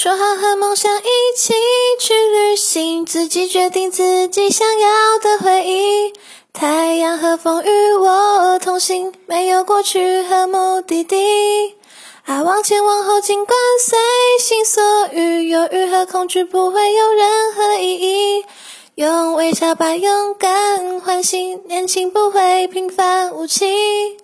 说好和梦想一起去旅行自己决定自己想要的回忆。太阳和风与我同行没有过去和目的地。啊往前往后尽管随心所欲犹豫和恐惧不会有任何意义。用微笑把勇敢唤醒年轻不会平凡无奇。